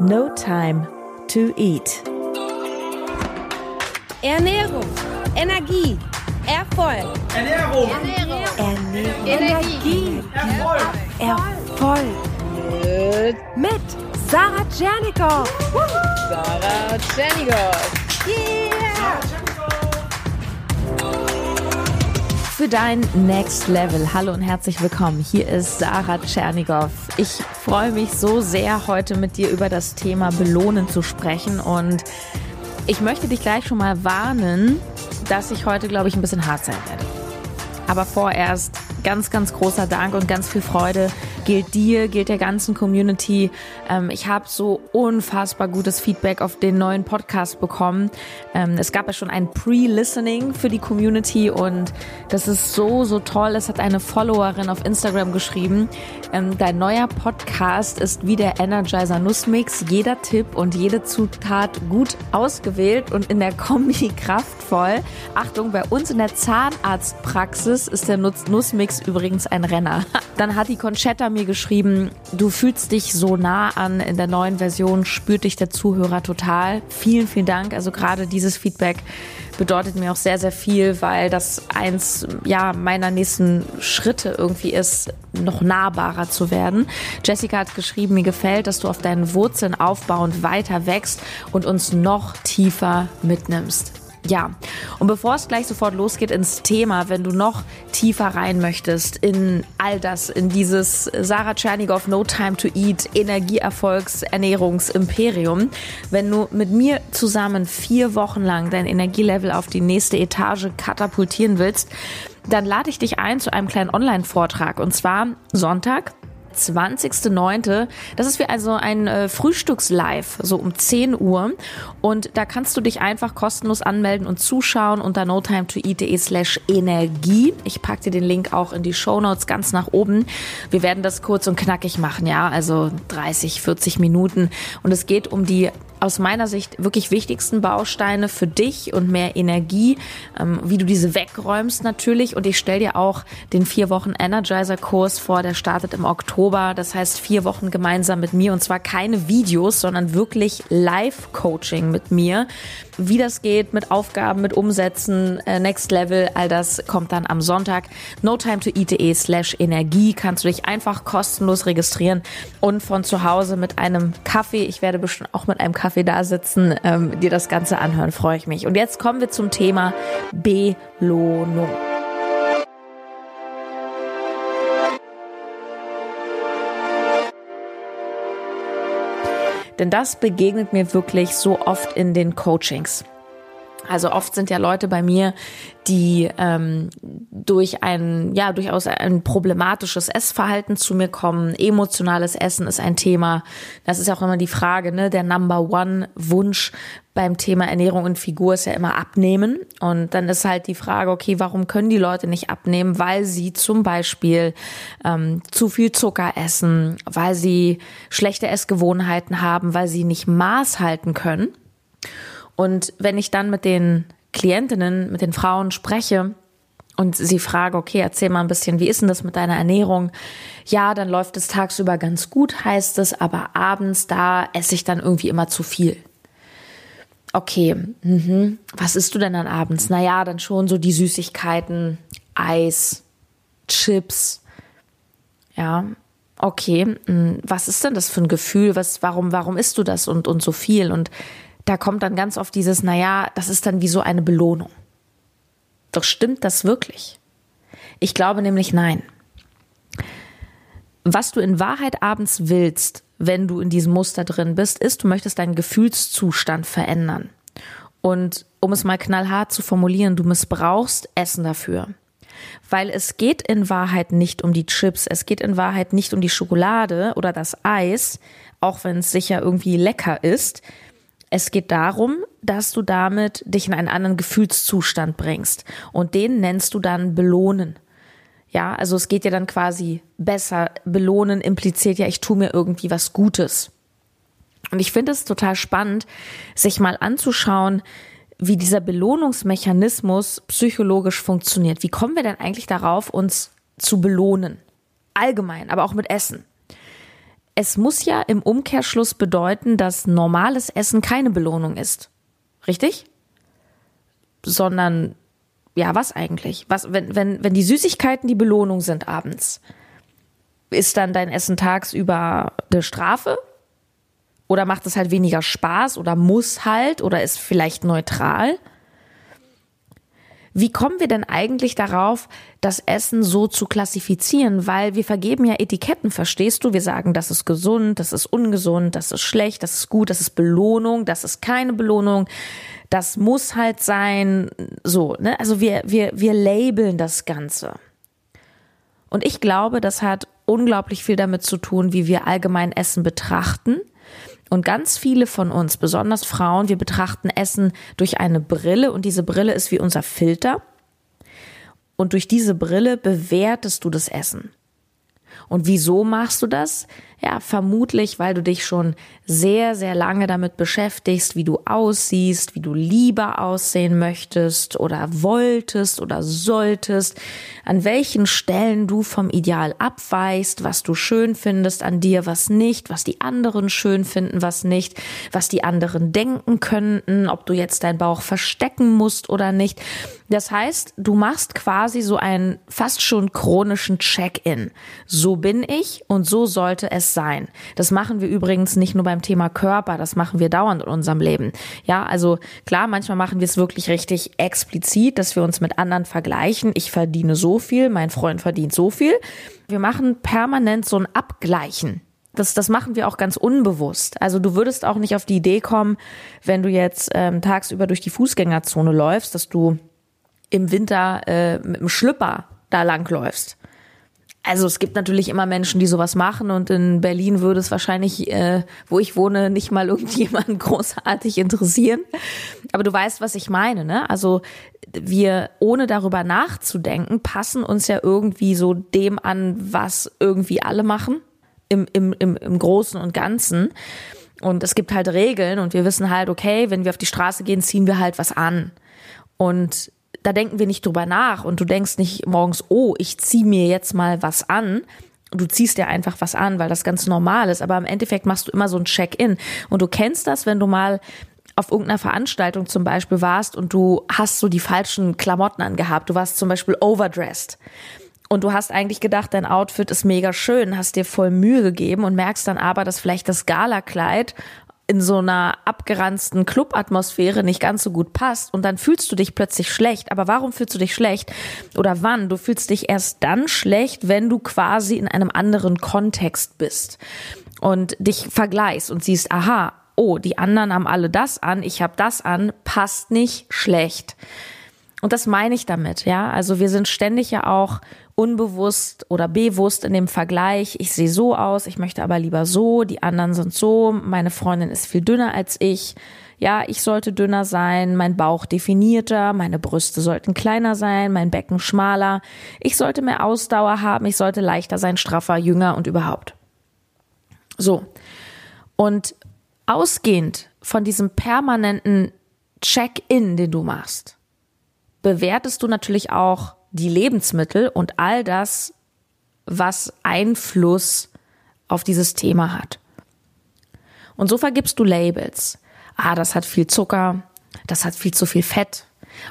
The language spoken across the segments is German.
No Time to Eat. Ernährung, Energie, Erfolg. Ernährung, Ernährung, Ernährung. Energie, Erfolg. Erfolg. mit Sarah Tschernikow. Sarah Tschernigow. Yeah! Für dein Next Level. Hallo und herzlich willkommen. Hier ist Sarah Tschernigow. Ich freue mich so sehr, heute mit dir über das Thema Belohnen zu sprechen. Und ich möchte dich gleich schon mal warnen, dass ich heute, glaube ich, ein bisschen hart sein werde. Aber vorerst ganz, ganz großer Dank und ganz viel Freude gilt dir, gilt der ganzen Community. Ähm, ich habe so unfassbar gutes Feedback auf den neuen Podcast bekommen. Ähm, es gab ja schon ein Pre-Listening für die Community und das ist so, so toll. Es hat eine Followerin auf Instagram geschrieben. Ähm, dein neuer Podcast ist wie der Energizer Nussmix. Jeder Tipp und jede Zutat gut ausgewählt und in der Kombi kraftvoll. Achtung, bei uns in der Zahnarztpraxis ist der Nuss Nussmix übrigens ein Renner. Dann hat die Conchetta mir geschrieben, du fühlst dich so nah an in der neuen Version, spürt dich der Zuhörer total. Vielen, vielen Dank. Also gerade dieses Feedback bedeutet mir auch sehr, sehr viel, weil das eins ja meiner nächsten Schritte irgendwie ist, noch nahbarer zu werden. Jessica hat geschrieben, mir gefällt, dass du auf deinen Wurzeln aufbauend weiter wächst und uns noch tiefer mitnimmst. Ja, und bevor es gleich sofort losgeht ins Thema, wenn du noch tiefer rein möchtest in all das, in dieses Sarah Tschernigow No Time to Eat Energieerfolgs Ernährungsimperium, wenn du mit mir zusammen vier Wochen lang dein Energielevel auf die nächste Etage katapultieren willst, dann lade ich dich ein zu einem kleinen Online-Vortrag. Und zwar Sonntag, 20.09. Das ist wie also ein äh, Frühstückslive, so um 10 Uhr. Und da kannst du dich einfach kostenlos anmelden und zuschauen unter notimetoeat.de slash Energie. Ich packe dir den Link auch in die Show Notes ganz nach oben. Wir werden das kurz und knackig machen, ja, also 30, 40 Minuten. Und es geht um die aus meiner Sicht wirklich wichtigsten Bausteine für dich und mehr Energie, ähm, wie du diese wegräumst natürlich. Und ich stelle dir auch den vier Wochen Energizer-Kurs vor, der startet im Oktober. Das heißt vier Wochen gemeinsam mit mir und zwar keine Videos, sondern wirklich Live-Coaching mit mir. Wie das geht mit Aufgaben, mit Umsätzen, äh, Next Level, all das kommt dann am Sonntag. No time to eat.de slash Energie kannst du dich einfach kostenlos registrieren und von zu Hause mit einem Kaffee, ich werde bestimmt auch mit einem Kaffee da sitzen, ähm, dir das Ganze anhören, freue ich mich. Und jetzt kommen wir zum Thema Belohnung. Denn das begegnet mir wirklich so oft in den Coachings. Also oft sind ja Leute bei mir, die ähm, durch ein, ja, durchaus ein problematisches Essverhalten zu mir kommen. Emotionales Essen ist ein Thema. Das ist auch immer die Frage, ne? Der Number One Wunsch beim Thema Ernährung und Figur ist ja immer abnehmen. Und dann ist halt die Frage, okay, warum können die Leute nicht abnehmen? Weil sie zum Beispiel ähm, zu viel Zucker essen, weil sie schlechte Essgewohnheiten haben, weil sie nicht Maß halten können. Und wenn ich dann mit den Klientinnen, mit den Frauen spreche und sie frage, okay, erzähl mal ein bisschen, wie ist denn das mit deiner Ernährung? Ja, dann läuft es tagsüber ganz gut, heißt es, aber abends, da esse ich dann irgendwie immer zu viel. Okay, mhm. was isst du denn dann abends? Naja, dann schon so die Süßigkeiten, Eis, Chips. Ja, okay, was ist denn das für ein Gefühl? Was, warum, warum isst du das und, und so viel? Und da kommt dann ganz oft dieses, naja, das ist dann wie so eine Belohnung. Doch stimmt das wirklich? Ich glaube nämlich nein. Was du in Wahrheit abends willst, wenn du in diesem Muster drin bist, ist, du möchtest deinen Gefühlszustand verändern. Und um es mal knallhart zu formulieren, du missbrauchst Essen dafür. Weil es geht in Wahrheit nicht um die Chips, es geht in Wahrheit nicht um die Schokolade oder das Eis, auch wenn es sicher irgendwie lecker ist, es geht darum, dass du damit dich in einen anderen Gefühlszustand bringst. Und den nennst du dann belohnen. Ja, also es geht ja dann quasi besser. Belohnen impliziert ja, ich tue mir irgendwie was Gutes. Und ich finde es total spannend, sich mal anzuschauen, wie dieser Belohnungsmechanismus psychologisch funktioniert. Wie kommen wir denn eigentlich darauf, uns zu belohnen? Allgemein, aber auch mit Essen. Es muss ja im Umkehrschluss bedeuten, dass normales Essen keine Belohnung ist. Richtig? Sondern, ja, was eigentlich? Was, wenn, wenn, wenn die Süßigkeiten die Belohnung sind abends, ist dann dein Essen tagsüber eine Strafe? Oder macht es halt weniger Spaß oder muss halt oder ist vielleicht neutral? Wie kommen wir denn eigentlich darauf, das Essen so zu klassifizieren? Weil wir vergeben ja Etiketten, verstehst du? Wir sagen, das ist gesund, das ist ungesund, das ist schlecht, das ist gut, das ist Belohnung, das ist keine Belohnung, das muss halt sein, so, ne? Also wir, wir, wir labeln das Ganze. Und ich glaube, das hat unglaublich viel damit zu tun, wie wir allgemein Essen betrachten und ganz viele von uns, besonders Frauen, wir betrachten Essen durch eine Brille und diese Brille ist wie unser Filter. Und durch diese Brille bewertest du das Essen. Und wieso machst du das? Ja, vermutlich, weil du dich schon sehr, sehr lange damit beschäftigst, wie du aussiehst, wie du lieber aussehen möchtest oder wolltest oder solltest, an welchen Stellen du vom Ideal abweichst, was du schön findest an dir, was nicht, was die anderen schön finden, was nicht, was die anderen denken könnten, ob du jetzt deinen Bauch verstecken musst oder nicht. Das heißt, du machst quasi so einen fast schon chronischen Check-in. So bin ich und so sollte es sein. Das machen wir übrigens nicht nur beim Thema Körper, das machen wir dauernd in unserem Leben. Ja, also klar, manchmal machen wir es wirklich richtig explizit, dass wir uns mit anderen vergleichen. Ich verdiene so viel, mein Freund verdient so viel. Wir machen permanent so ein Abgleichen. Das, das machen wir auch ganz unbewusst. Also du würdest auch nicht auf die Idee kommen, wenn du jetzt ähm, tagsüber durch die Fußgängerzone läufst, dass du im Winter äh, mit dem Schlüpper da langläufst also es gibt natürlich immer Menschen, die sowas machen und in Berlin würde es wahrscheinlich, äh, wo ich wohne, nicht mal irgendjemanden großartig interessieren. Aber du weißt, was ich meine, ne? Also wir, ohne darüber nachzudenken, passen uns ja irgendwie so dem an, was irgendwie alle machen, im, im, im, im Großen und Ganzen. Und es gibt halt Regeln und wir wissen halt, okay, wenn wir auf die Straße gehen, ziehen wir halt was an. Und da denken wir nicht drüber nach und du denkst nicht morgens, oh, ich zieh mir jetzt mal was an. Du ziehst dir einfach was an, weil das ganz normal ist. Aber im Endeffekt machst du immer so ein Check-in. Und du kennst das, wenn du mal auf irgendeiner Veranstaltung zum Beispiel warst und du hast so die falschen Klamotten angehabt. Du warst zum Beispiel overdressed. Und du hast eigentlich gedacht, dein Outfit ist mega schön, hast dir voll Mühe gegeben und merkst dann aber, dass vielleicht das Galakleid in so einer abgeranzten Clubatmosphäre nicht ganz so gut passt und dann fühlst du dich plötzlich schlecht. Aber warum fühlst du dich schlecht? Oder wann? Du fühlst dich erst dann schlecht, wenn du quasi in einem anderen Kontext bist und dich vergleichst und siehst, aha, oh, die anderen haben alle das an, ich habe das an, passt nicht schlecht. Und das meine ich damit, ja. Also wir sind ständig ja auch unbewusst oder bewusst in dem Vergleich. Ich sehe so aus, ich möchte aber lieber so, die anderen sind so, meine Freundin ist viel dünner als ich. Ja, ich sollte dünner sein, mein Bauch definierter, meine Brüste sollten kleiner sein, mein Becken schmaler. Ich sollte mehr Ausdauer haben, ich sollte leichter sein, straffer, jünger und überhaupt. So. Und ausgehend von diesem permanenten Check-in, den du machst, bewertest du natürlich auch die Lebensmittel und all das, was Einfluss auf dieses Thema hat. Und so vergibst du Labels. Ah, das hat viel Zucker, das hat viel zu viel Fett.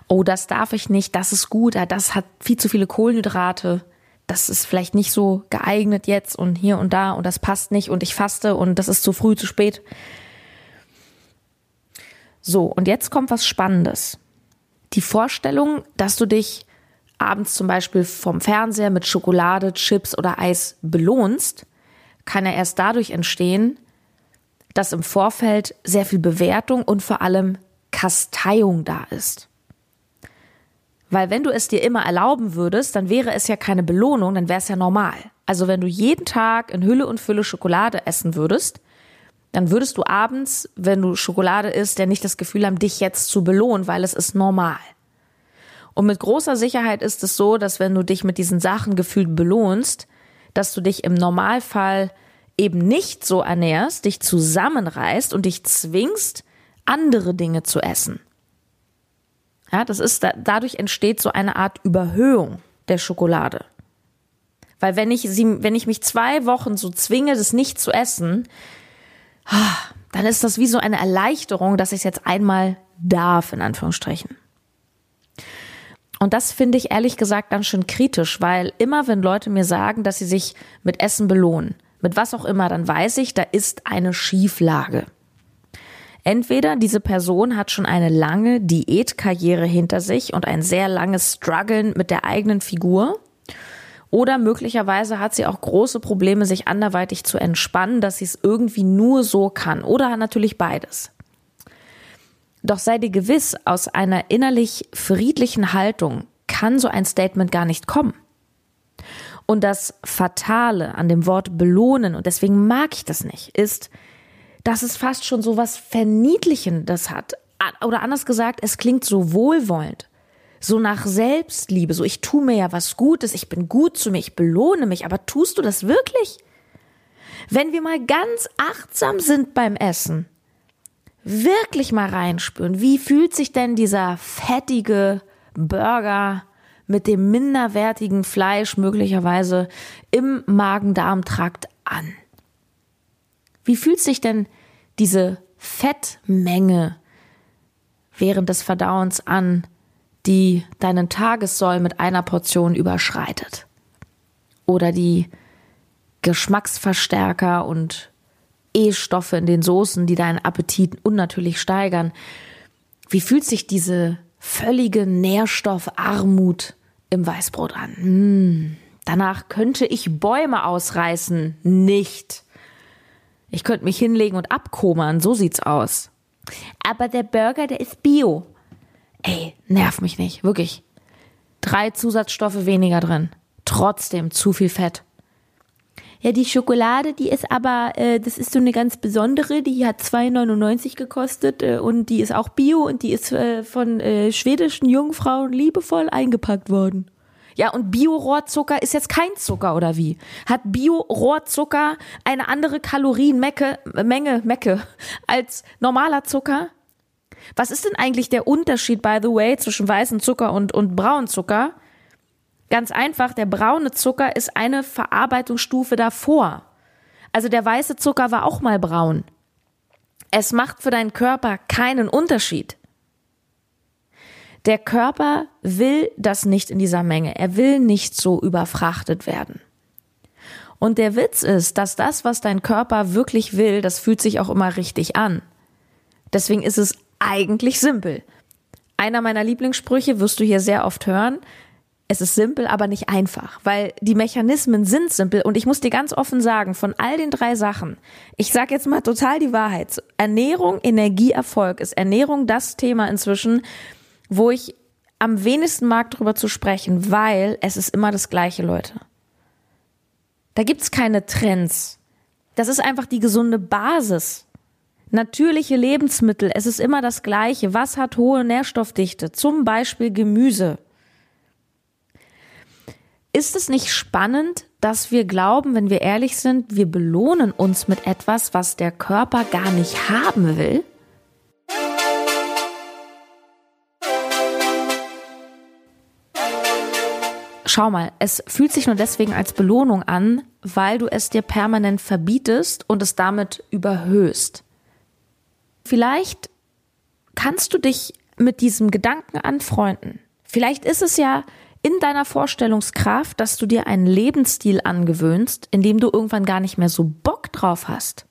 Oh, das darf ich nicht, das ist gut, ah, das hat viel zu viele Kohlenhydrate. Das ist vielleicht nicht so geeignet jetzt und hier und da und das passt nicht und ich faste und das ist zu früh, zu spät. So, und jetzt kommt was Spannendes die Vorstellung, dass du dich abends zum Beispiel vom Fernseher mit Schokolade, Chips oder Eis belohnst, kann ja erst dadurch entstehen, dass im Vorfeld sehr viel Bewertung und vor allem Kasteiung da ist. Weil wenn du es dir immer erlauben würdest, dann wäre es ja keine Belohnung, dann wäre es ja normal. Also wenn du jeden Tag in Hülle und Fülle Schokolade essen würdest, dann würdest du abends, wenn du Schokolade isst, ja nicht das Gefühl haben, dich jetzt zu belohnen, weil es ist normal. Und mit großer Sicherheit ist es so, dass wenn du dich mit diesen Sachen gefühlt belohnst, dass du dich im Normalfall eben nicht so ernährst, dich zusammenreißt und dich zwingst, andere Dinge zu essen. Ja, das ist, dadurch entsteht so eine Art Überhöhung der Schokolade. Weil wenn ich sie, wenn ich mich zwei Wochen so zwinge, das nicht zu essen, dann ist das wie so eine Erleichterung, dass ich es jetzt einmal darf, in Anführungsstrichen. Und das finde ich ehrlich gesagt ganz schön kritisch, weil immer wenn Leute mir sagen, dass sie sich mit Essen belohnen, mit was auch immer, dann weiß ich, da ist eine Schieflage. Entweder diese Person hat schon eine lange Diätkarriere hinter sich und ein sehr langes Struggeln mit der eigenen Figur oder möglicherweise hat sie auch große Probleme, sich anderweitig zu entspannen, dass sie es irgendwie nur so kann. Oder natürlich beides. Doch sei dir gewiss, aus einer innerlich friedlichen Haltung kann so ein Statement gar nicht kommen. Und das Fatale an dem Wort belohnen, und deswegen mag ich das nicht, ist, dass es fast schon so was Verniedlichendes hat. Oder anders gesagt, es klingt so wohlwollend so nach Selbstliebe, so ich tue mir ja was Gutes, ich bin gut zu mir, ich belohne mich, aber tust du das wirklich? Wenn wir mal ganz achtsam sind beim Essen, wirklich mal reinspüren, wie fühlt sich denn dieser fettige Burger mit dem minderwertigen Fleisch möglicherweise im Magen-Darm-Trakt an? Wie fühlt sich denn diese Fettmenge während des Verdauens an, die deinen Tagessoll mit einer Portion überschreitet. Oder die Geschmacksverstärker und E-Stoffe in den Soßen, die deinen Appetit unnatürlich steigern. Wie fühlt sich diese völlige Nährstoffarmut im Weißbrot an? Hm, danach könnte ich Bäume ausreißen. Nicht. Ich könnte mich hinlegen und abkomern, so sieht's aus. Aber der Burger, der ist bio. Ey, nerv mich nicht, wirklich. Drei Zusatzstoffe weniger drin. Trotzdem zu viel Fett. Ja, die Schokolade, die ist aber, äh, das ist so eine ganz besondere, die hat 2,99 gekostet äh, und die ist auch bio und die ist äh, von äh, schwedischen Jungfrauen liebevoll eingepackt worden. Ja, und Bio-Rohrzucker ist jetzt kein Zucker oder wie? Hat Bio-Rohrzucker eine andere Kalorienmenge Menge, Mecke als normaler Zucker? Was ist denn eigentlich der Unterschied, by the way, zwischen weißem Zucker und, und braunen Zucker? Ganz einfach, der braune Zucker ist eine Verarbeitungsstufe davor. Also der weiße Zucker war auch mal braun. Es macht für deinen Körper keinen Unterschied. Der Körper will das nicht in dieser Menge. Er will nicht so überfrachtet werden. Und der Witz ist, dass das, was dein Körper wirklich will, das fühlt sich auch immer richtig an. Deswegen ist es eigentlich simpel. Einer meiner Lieblingssprüche wirst du hier sehr oft hören. Es ist simpel, aber nicht einfach, weil die Mechanismen sind simpel und ich muss dir ganz offen sagen, von all den drei Sachen, ich sage jetzt mal total die Wahrheit. Ernährung, Energie, Erfolg ist Ernährung das Thema inzwischen, wo ich am wenigsten mag, darüber zu sprechen, weil es ist immer das gleiche, Leute. Da gibt's keine Trends. Das ist einfach die gesunde Basis. Natürliche Lebensmittel, es ist immer das Gleiche. Was hat hohe Nährstoffdichte? Zum Beispiel Gemüse. Ist es nicht spannend, dass wir glauben, wenn wir ehrlich sind, wir belohnen uns mit etwas, was der Körper gar nicht haben will? Schau mal, es fühlt sich nur deswegen als Belohnung an, weil du es dir permanent verbietest und es damit überhöhst. Vielleicht kannst du dich mit diesem Gedanken anfreunden. Vielleicht ist es ja in deiner Vorstellungskraft, dass du dir einen Lebensstil angewöhnst, in dem du irgendwann gar nicht mehr so Bock drauf hast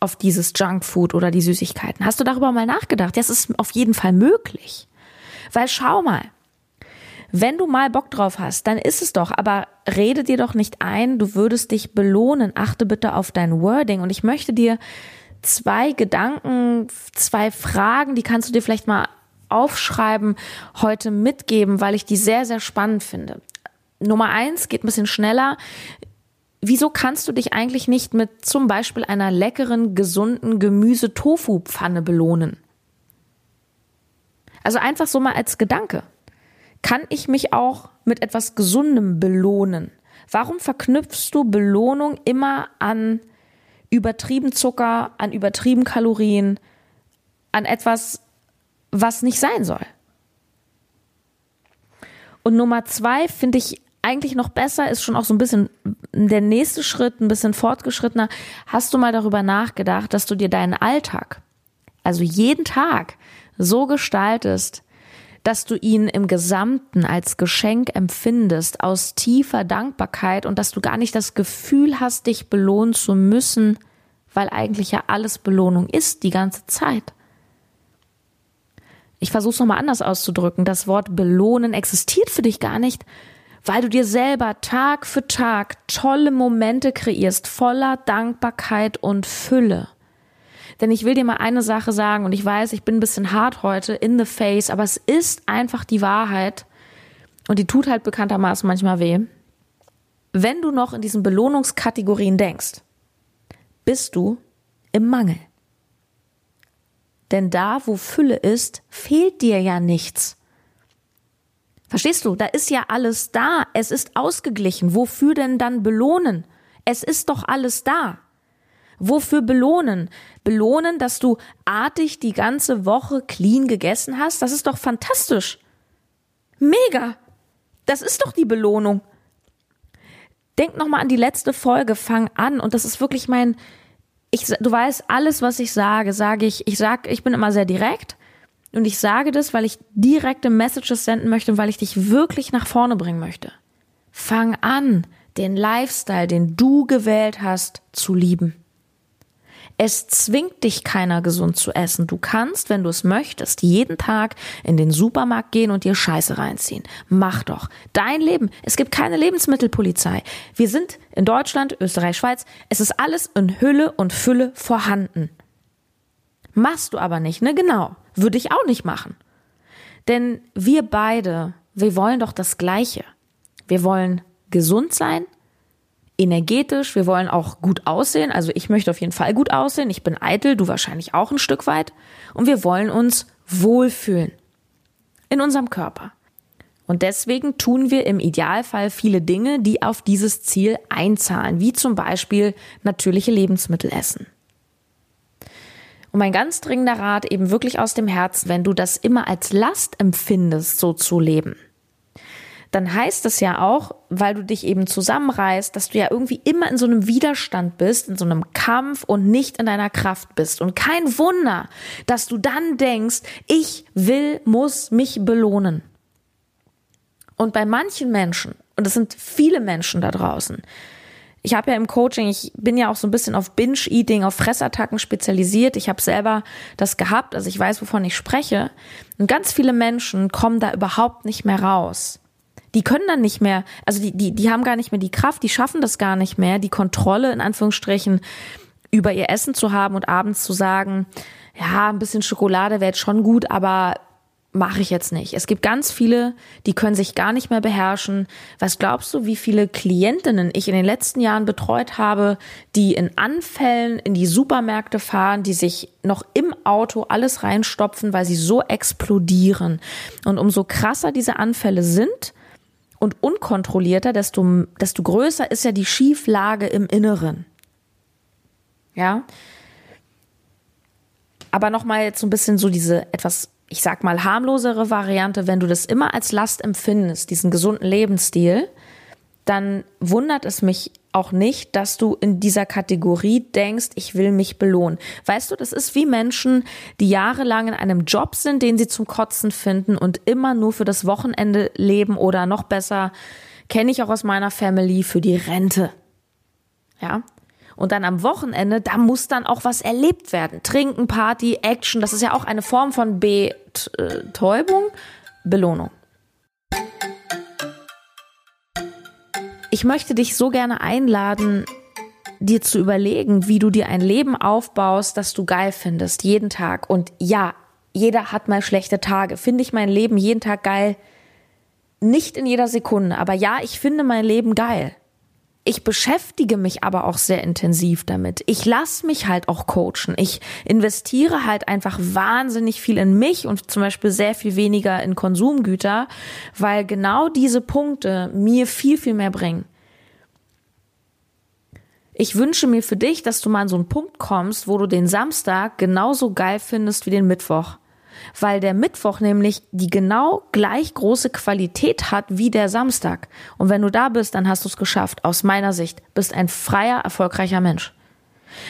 auf dieses Junkfood oder die Süßigkeiten. Hast du darüber mal nachgedacht? Das ist auf jeden Fall möglich. Weil schau mal, wenn du mal Bock drauf hast, dann ist es doch, aber rede dir doch nicht ein, du würdest dich belohnen. Achte bitte auf dein Wording und ich möchte dir zwei Gedanken, zwei Fragen, die kannst du dir vielleicht mal aufschreiben, heute mitgeben, weil ich die sehr, sehr spannend finde. Nummer eins geht ein bisschen schneller. Wieso kannst du dich eigentlich nicht mit zum Beispiel einer leckeren, gesunden Gemüse-Tofu-Pfanne belohnen? Also einfach so mal als Gedanke. Kann ich mich auch mit etwas Gesundem belohnen? Warum verknüpfst du Belohnung immer an übertrieben Zucker, an übertrieben Kalorien, an etwas, was nicht sein soll. Und Nummer zwei finde ich eigentlich noch besser ist schon auch so ein bisschen der nächste Schritt, ein bisschen fortgeschrittener. Hast du mal darüber nachgedacht, dass du dir deinen Alltag, also jeden Tag, so gestaltest, dass du ihn im Gesamten als Geschenk empfindest, aus tiefer Dankbarkeit und dass du gar nicht das Gefühl hast, dich belohnen zu müssen, weil eigentlich ja alles Belohnung ist, die ganze Zeit. Ich versuche es nochmal anders auszudrücken. Das Wort belohnen existiert für dich gar nicht, weil du dir selber Tag für Tag tolle Momente kreierst, voller Dankbarkeit und Fülle. Denn ich will dir mal eine Sache sagen und ich weiß, ich bin ein bisschen hart heute in the face, aber es ist einfach die Wahrheit und die tut halt bekanntermaßen manchmal weh. Wenn du noch in diesen Belohnungskategorien denkst, bist du im Mangel. Denn da, wo Fülle ist, fehlt dir ja nichts. Verstehst du? Da ist ja alles da. Es ist ausgeglichen. Wofür denn dann belohnen? Es ist doch alles da. Wofür belohnen? Belohnen, dass du artig die ganze Woche clean gegessen hast? Das ist doch fantastisch. Mega. Das ist doch die Belohnung. Denk nochmal an die letzte Folge, fang an. Und das ist wirklich mein, ich, du weißt, alles, was ich sage, sage ich, ich sag, ich bin immer sehr direkt. Und ich sage das, weil ich direkte Messages senden möchte und weil ich dich wirklich nach vorne bringen möchte. Fang an, den Lifestyle, den du gewählt hast, zu lieben. Es zwingt dich keiner gesund zu essen. Du kannst, wenn du es möchtest, jeden Tag in den Supermarkt gehen und dir Scheiße reinziehen. Mach doch. Dein Leben. Es gibt keine Lebensmittelpolizei. Wir sind in Deutschland, Österreich, Schweiz. Es ist alles in Hülle und Fülle vorhanden. Machst du aber nicht, ne? Genau. Würde ich auch nicht machen. Denn wir beide, wir wollen doch das Gleiche. Wir wollen gesund sein, energetisch, wir wollen auch gut aussehen. Also ich möchte auf jeden Fall gut aussehen. Ich bin eitel, du wahrscheinlich auch ein Stück weit. Und wir wollen uns wohlfühlen in unserem Körper. Und deswegen tun wir im Idealfall viele Dinge, die auf dieses Ziel einzahlen, wie zum Beispiel natürliche Lebensmittel essen. Und mein ganz dringender Rat eben wirklich aus dem Herzen, wenn du das immer als Last empfindest, so zu leben, dann heißt es ja auch, weil du dich eben zusammenreißt, dass du ja irgendwie immer in so einem Widerstand bist, in so einem Kampf und nicht in deiner Kraft bist. Und kein Wunder, dass du dann denkst, ich will, muss mich belohnen. Und bei manchen Menschen, und es sind viele Menschen da draußen, ich habe ja im Coaching, ich bin ja auch so ein bisschen auf Binge-Eating, auf Fressattacken spezialisiert. Ich habe selber das gehabt, also ich weiß, wovon ich spreche. Und ganz viele Menschen kommen da überhaupt nicht mehr raus die können dann nicht mehr, also die, die, die haben gar nicht mehr die Kraft, die schaffen das gar nicht mehr, die Kontrolle in Anführungsstrichen über ihr Essen zu haben und abends zu sagen, ja, ein bisschen Schokolade wäre jetzt schon gut, aber mache ich jetzt nicht. Es gibt ganz viele, die können sich gar nicht mehr beherrschen. Was glaubst du, wie viele Klientinnen ich in den letzten Jahren betreut habe, die in Anfällen in die Supermärkte fahren, die sich noch im Auto alles reinstopfen, weil sie so explodieren. Und umso krasser diese Anfälle sind, und unkontrollierter, desto, desto größer ist ja die Schieflage im Inneren. Ja. Aber nochmal jetzt so ein bisschen so diese etwas, ich sag mal, harmlosere Variante, wenn du das immer als Last empfindest, diesen gesunden Lebensstil, dann wundert es mich auch nicht, dass du in dieser Kategorie denkst, ich will mich belohnen. Weißt du, das ist wie Menschen, die jahrelang in einem Job sind, den sie zum Kotzen finden und immer nur für das Wochenende leben oder noch besser, kenne ich auch aus meiner Family, für die Rente. Ja. Und dann am Wochenende, da muss dann auch was erlebt werden. Trinken, Party, Action, das ist ja auch eine Form von Betäubung, Belohnung. Ich möchte dich so gerne einladen, dir zu überlegen, wie du dir ein Leben aufbaust, das du geil findest, jeden Tag. Und ja, jeder hat mal schlechte Tage. Finde ich mein Leben jeden Tag geil? Nicht in jeder Sekunde, aber ja, ich finde mein Leben geil. Ich beschäftige mich aber auch sehr intensiv damit. Ich lasse mich halt auch coachen. Ich investiere halt einfach wahnsinnig viel in mich und zum Beispiel sehr viel weniger in Konsumgüter, weil genau diese Punkte mir viel, viel mehr bringen. Ich wünsche mir für dich, dass du mal an so einen Punkt kommst, wo du den Samstag genauso geil findest wie den Mittwoch. Weil der Mittwoch nämlich die genau gleich große Qualität hat wie der Samstag. Und wenn du da bist, dann hast du es geschafft. Aus meiner Sicht bist ein freier, erfolgreicher Mensch.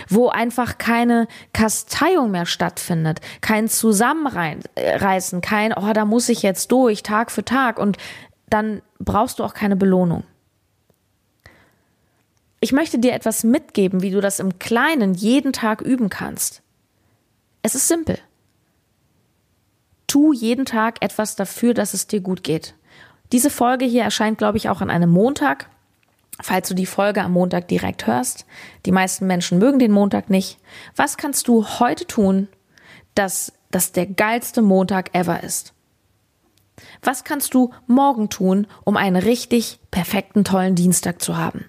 Wo einfach keine Kasteiung mehr stattfindet, kein Zusammenreißen, kein, oh, da muss ich jetzt durch, Tag für Tag. Und dann brauchst du auch keine Belohnung. Ich möchte dir etwas mitgeben, wie du das im Kleinen jeden Tag üben kannst. Es ist simpel. Tu jeden Tag etwas dafür, dass es dir gut geht. Diese Folge hier erscheint, glaube ich, auch an einem Montag. Falls du die Folge am Montag direkt hörst. Die meisten Menschen mögen den Montag nicht. Was kannst du heute tun, dass das der geilste Montag ever ist? Was kannst du morgen tun, um einen richtig perfekten, tollen Dienstag zu haben?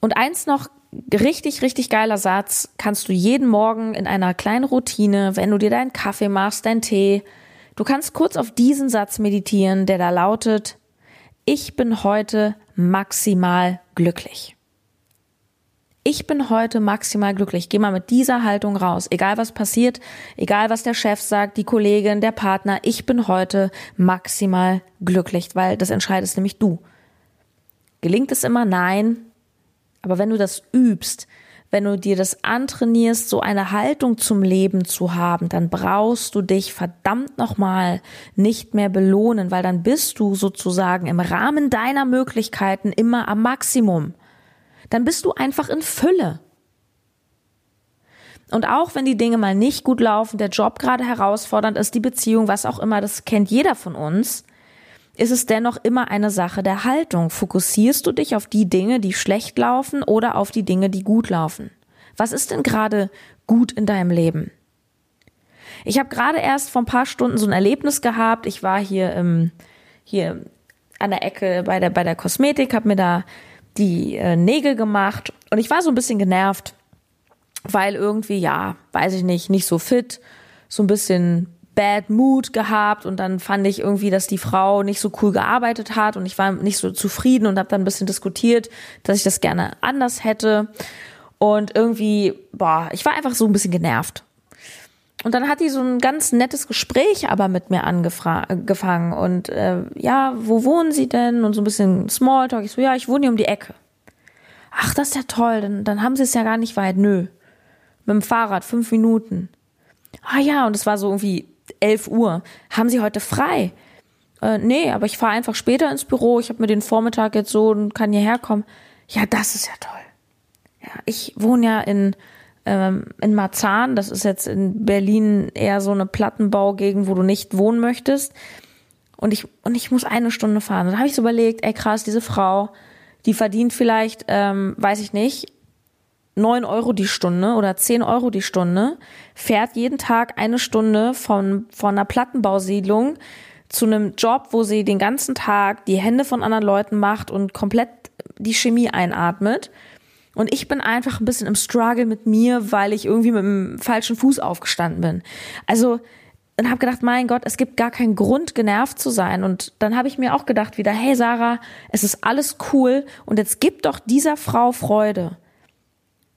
Und eins noch, richtig, richtig geiler Satz, kannst du jeden Morgen in einer kleinen Routine, wenn du dir deinen Kaffee machst, deinen Tee, du kannst kurz auf diesen Satz meditieren, der da lautet, ich bin heute maximal glücklich. Ich bin heute maximal glücklich. Geh mal mit dieser Haltung raus. Egal was passiert, egal was der Chef sagt, die Kollegin, der Partner, ich bin heute maximal glücklich, weil das entscheidest nämlich du. Gelingt es immer? Nein. Aber wenn du das übst, wenn du dir das antrainierst, so eine Haltung zum Leben zu haben, dann brauchst du dich verdammt nochmal nicht mehr belohnen, weil dann bist du sozusagen im Rahmen deiner Möglichkeiten immer am Maximum. Dann bist du einfach in Fülle. Und auch wenn die Dinge mal nicht gut laufen, der Job gerade herausfordernd ist, die Beziehung, was auch immer, das kennt jeder von uns, ist es dennoch immer eine Sache der Haltung. Fokussierst du dich auf die Dinge, die schlecht laufen oder auf die Dinge, die gut laufen? Was ist denn gerade gut in deinem Leben? Ich habe gerade erst vor ein paar Stunden so ein Erlebnis gehabt. Ich war hier im, hier an der Ecke bei der, bei der Kosmetik, habe mir da die äh, Nägel gemacht und ich war so ein bisschen genervt, weil irgendwie, ja, weiß ich nicht, nicht so fit, so ein bisschen Bad Mood gehabt und dann fand ich irgendwie, dass die Frau nicht so cool gearbeitet hat und ich war nicht so zufrieden und habe dann ein bisschen diskutiert, dass ich das gerne anders hätte und irgendwie, boah, ich war einfach so ein bisschen genervt. Und dann hat die so ein ganz nettes Gespräch aber mit mir angefangen und äh, ja, wo wohnen Sie denn und so ein bisschen Smalltalk. Ich so, ja, ich wohne hier um die Ecke. Ach, das ist ja toll, dann, dann haben Sie es ja gar nicht weit. Nö, mit dem Fahrrad fünf Minuten. Ah ja, und es war so irgendwie 11 Uhr. Haben Sie heute frei? Äh, nee, aber ich fahre einfach später ins Büro. Ich habe mir den Vormittag jetzt so und kann hierher kommen. Ja, das ist ja toll. Ja, ich wohne ja in, ähm, in Marzahn. Das ist jetzt in Berlin eher so eine Plattenbaugegend, wo du nicht wohnen möchtest. Und ich, und ich muss eine Stunde fahren. Dann habe ich so überlegt, ey krass, diese Frau, die verdient vielleicht, ähm, weiß ich nicht, 9 Euro die Stunde oder 10 Euro die Stunde, fährt jeden Tag eine Stunde von, von einer Plattenbausiedlung zu einem Job, wo sie den ganzen Tag die Hände von anderen Leuten macht und komplett die Chemie einatmet. Und ich bin einfach ein bisschen im Struggle mit mir, weil ich irgendwie mit dem falschen Fuß aufgestanden bin. Also und habe gedacht, mein Gott, es gibt gar keinen Grund, genervt zu sein. Und dann habe ich mir auch gedacht wieder, hey Sarah, es ist alles cool und jetzt gib doch dieser Frau Freude.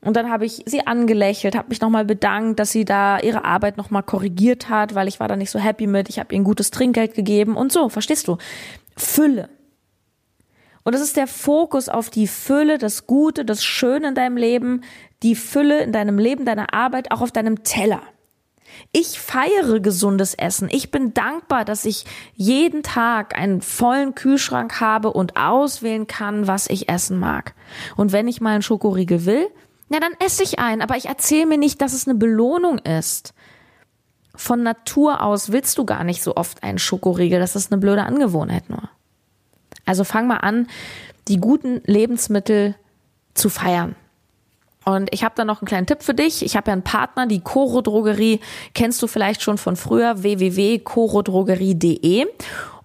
Und dann habe ich sie angelächelt, habe mich nochmal bedankt, dass sie da ihre Arbeit nochmal korrigiert hat, weil ich war da nicht so happy mit. Ich habe ihr ein gutes Trinkgeld gegeben und so, verstehst du? Fülle. Und das ist der Fokus auf die Fülle, das Gute, das Schöne in deinem Leben, die Fülle in deinem Leben, deiner Arbeit, auch auf deinem Teller. Ich feiere gesundes Essen. Ich bin dankbar, dass ich jeden Tag einen vollen Kühlschrank habe und auswählen kann, was ich essen mag. Und wenn ich mal einen Schokoriegel will, na, dann esse ich einen, aber ich erzähle mir nicht, dass es eine Belohnung ist. Von Natur aus willst du gar nicht so oft einen Schokoriegel, das ist eine blöde Angewohnheit nur. Also fang mal an, die guten Lebensmittel zu feiern. Und ich habe da noch einen kleinen Tipp für dich. Ich habe ja einen Partner, die Coro Drogerie, kennst du vielleicht schon von früher, www.corodrogerie.de.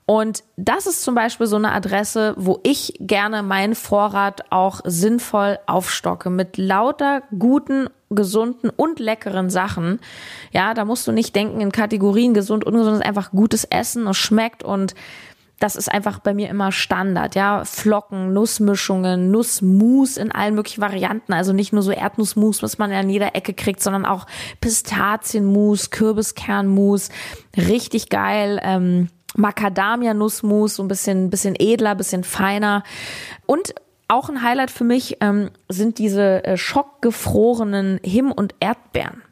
Und das ist zum Beispiel so eine Adresse, wo ich gerne meinen Vorrat auch sinnvoll aufstocke mit lauter guten, gesunden und leckeren Sachen. Ja, da musst du nicht denken in Kategorien gesund, ungesund, ist einfach gutes Essen, es schmeckt und das ist einfach bei mir immer Standard, ja. Flocken, Nussmischungen, Nussmus in allen möglichen Varianten. Also nicht nur so Erdnussmus, was man an jeder Ecke kriegt, sondern auch Pistazienmus, Kürbiskernmus. Richtig geil. Ähm, Macadamia-Nussmus, so ein bisschen, bisschen edler, bisschen feiner. Und auch ein Highlight für mich ähm, sind diese äh, schockgefrorenen Him- und Erdbeeren.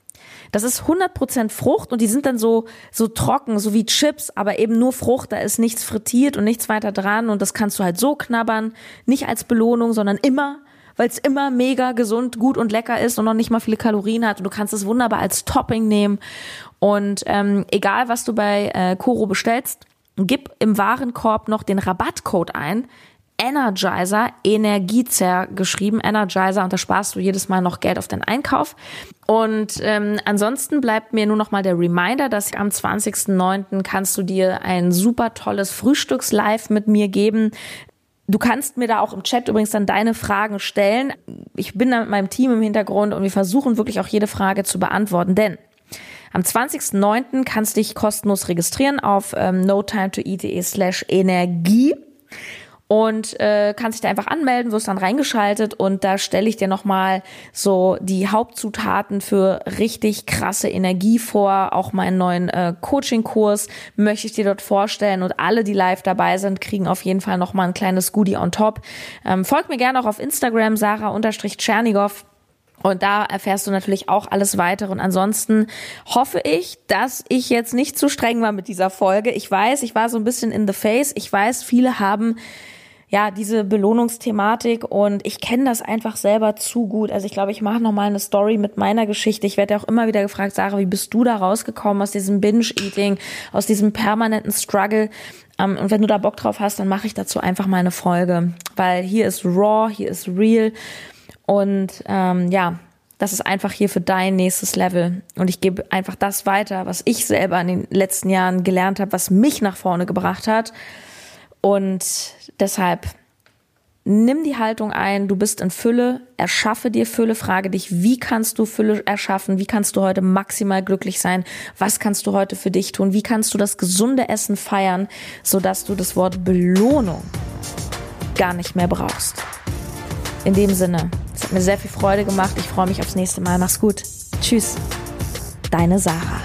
Das ist 100% Frucht und die sind dann so, so trocken, so wie Chips, aber eben nur Frucht. Da ist nichts frittiert und nichts weiter dran und das kannst du halt so knabbern. Nicht als Belohnung, sondern immer, weil es immer mega gesund, gut und lecker ist und noch nicht mal viele Kalorien hat. Und du kannst es wunderbar als Topping nehmen. Und ähm, egal, was du bei äh, Koro bestellst, gib im Warenkorb noch den Rabattcode ein. Energizer, Energiezer geschrieben, Energizer, und da sparst du jedes Mal noch Geld auf den Einkauf. Und ähm, ansonsten bleibt mir nur noch mal der Reminder, dass am 20.09. kannst du dir ein super tolles Frühstückslive mit mir geben. Du kannst mir da auch im Chat übrigens dann deine Fragen stellen. Ich bin da mit meinem Team im Hintergrund und wir versuchen wirklich auch jede Frage zu beantworten, denn am 20.09. kannst du dich kostenlos registrieren auf ähm, notimetoeat.de slash Energie und äh, kannst dich da einfach anmelden, wirst dann reingeschaltet und da stelle ich dir nochmal so die Hauptzutaten für richtig krasse Energie vor. Auch meinen neuen äh, Coaching-Kurs möchte ich dir dort vorstellen und alle, die live dabei sind, kriegen auf jeden Fall nochmal ein kleines Goodie on top. Ähm, folg mir gerne auch auf Instagram, Sarah-Tschernigow. Und da erfährst du natürlich auch alles weitere. Und ansonsten hoffe ich, dass ich jetzt nicht zu streng war mit dieser Folge. Ich weiß, ich war so ein bisschen in the face. Ich weiß, viele haben ja, diese Belohnungsthematik und ich kenne das einfach selber zu gut. Also ich glaube, ich mache nochmal eine Story mit meiner Geschichte. Ich werde auch immer wieder gefragt, Sarah, wie bist du da rausgekommen aus diesem Binge-Eating, aus diesem permanenten Struggle? Ähm, und wenn du da Bock drauf hast, dann mache ich dazu einfach mal eine Folge, weil hier ist raw, hier ist real und ähm, ja, das ist einfach hier für dein nächstes Level. Und ich gebe einfach das weiter, was ich selber in den letzten Jahren gelernt habe, was mich nach vorne gebracht hat. Und deshalb nimm die Haltung ein, du bist in Fülle, erschaffe dir Fülle, frage dich, wie kannst du Fülle erschaffen, wie kannst du heute maximal glücklich sein, was kannst du heute für dich tun, wie kannst du das gesunde Essen feiern, sodass du das Wort Belohnung gar nicht mehr brauchst. In dem Sinne, es hat mir sehr viel Freude gemacht, ich freue mich aufs nächste Mal, mach's gut. Tschüss, deine Sarah.